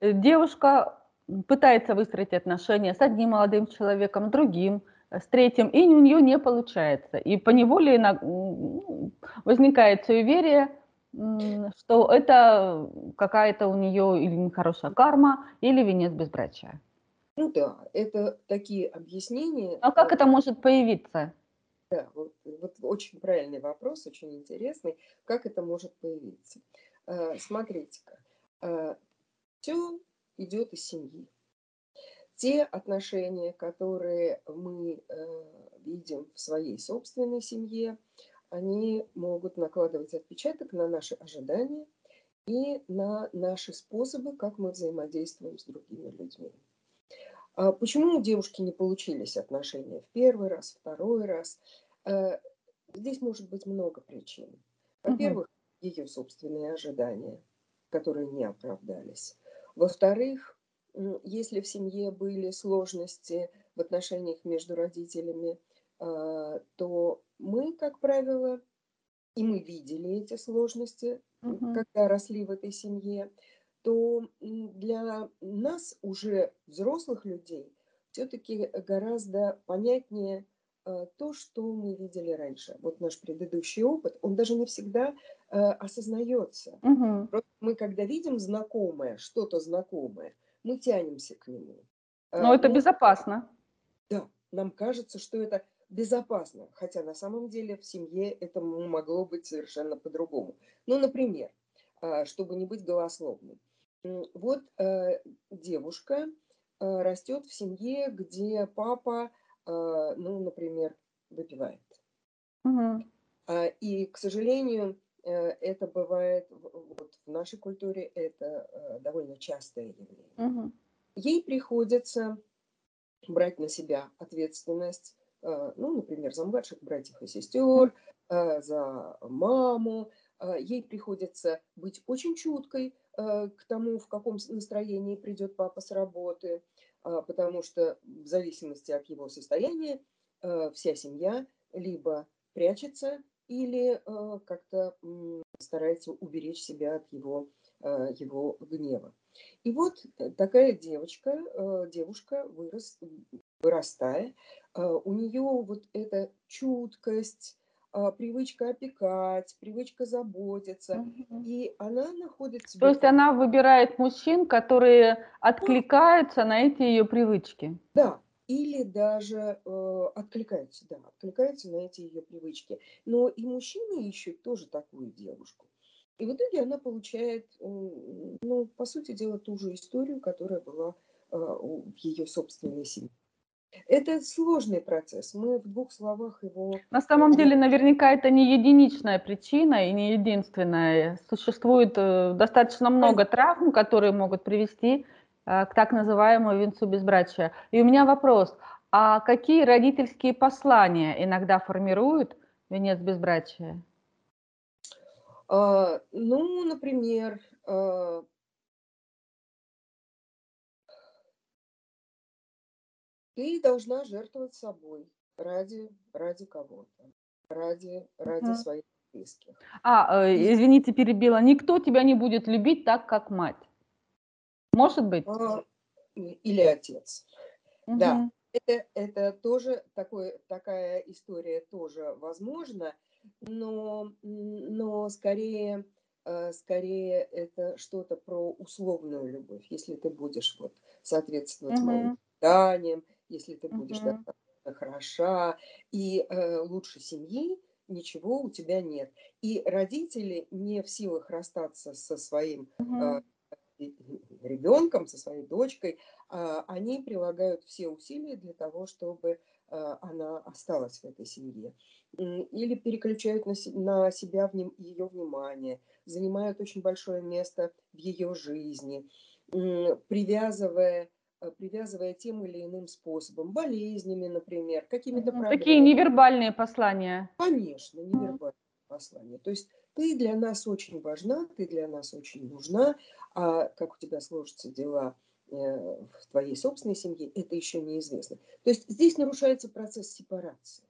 э, девушка пытается выстроить отношения с одним молодым человеком, другим, э, с третьим, и у нее не получается. И поневоле возникает суеверие, что это какая-то у нее или нехорошая карма, или венец безбрачия. Ну да, это такие объяснения. А как это может появиться? Да, вот, вот очень правильный вопрос, очень интересный. Как это может появиться? Э, смотрите-ка, э, все идет из семьи. Те отношения, которые мы э, видим в своей собственной семье, они могут накладывать отпечаток на наши ожидания и на наши способы, как мы взаимодействуем с другими людьми. А почему у девушки не получились отношения в первый раз, второй раз? Э, здесь может быть много причин. Во-первых, угу. ее собственные ожидания, которые не оправдались. Во-вторых, если в семье были сложности в отношениях между родителями, а, то мы, как правило, и мы видели эти сложности, угу. когда росли в этой семье, то для нас, уже взрослых людей, все-таки гораздо понятнее то, что мы видели раньше. Вот наш предыдущий опыт, он даже не всегда э, осознается. Угу. Просто мы, когда видим знакомое, что-то знакомое, мы тянемся к нему. Но а, это ну, безопасно. Да, нам кажется, что это безопасно, хотя на самом деле в семье это могло быть совершенно по-другому. Ну, например, чтобы не быть голословной. Вот э, девушка э, растет в семье, где папа, э, ну, например, выпивает. Угу. И, к сожалению, это бывает вот, в нашей культуре, это довольно частое явление. Угу. Ей приходится брать на себя ответственность Э, ну, например, за младших братьев и сестер, э, за маму. Э, ей приходится быть очень чуткой к тому, в каком настроении придет папа с работы, потому что в зависимости от его состояния вся семья либо прячется или как-то старается уберечь себя от его, его гнева. И вот такая девочка, девушка вырос, вырастая, а, у нее вот эта чуткость, а, привычка опекать, привычка заботиться, угу. и она находит себя... То есть она выбирает мужчин, которые откликаются на эти ее привычки? Да, или даже э, откликаются, да, откликаются на эти ее привычки. Но и мужчины ищут тоже такую девушку. И в итоге она получает, ну, по сути дела, ту же историю, которая была э, в ее собственной семье. Это сложный процесс. Мы в двух словах его... На самом деле, наверняка, это не единичная причина и не единственная. Существует э, достаточно много травм, которые могут привести э, к так называемому венцу безбрачия. И у меня вопрос. А какие родительские послания иногда формируют венец безбрачия? А, ну, например, Ты должна жертвовать собой ради, ради кого-то, ради, ради угу. своих близких. А, э, извините, перебила. Никто тебя не будет любить так, как мать. Может быть? А, или отец. Угу. Да. Это, это тоже такой, такая история тоже возможна, но, но скорее, э, скорее это что-то про условную любовь, если ты будешь вот соответствовать угу. моим ожиданиям, если ты будешь uh-huh. достаточно хороша и э, лучше семьи, ничего у тебя нет. И родители не в силах расстаться со своим uh-huh. э, ребенком, со своей дочкой, э, они прилагают все усилия для того, чтобы э, она осталась в этой семье. Или переключают на, на себя вним, ее внимание, занимают очень большое место в ее жизни, Э, привязывая тем или иным способом, болезнями, например, какими-то проблемами. Такие невербальные послания. Конечно, невербальные послания. То есть ты для нас очень важна, ты для нас очень нужна, а как у тебя сложатся дела э, в твоей собственной семье, это еще неизвестно. То есть здесь нарушается процесс сепарации.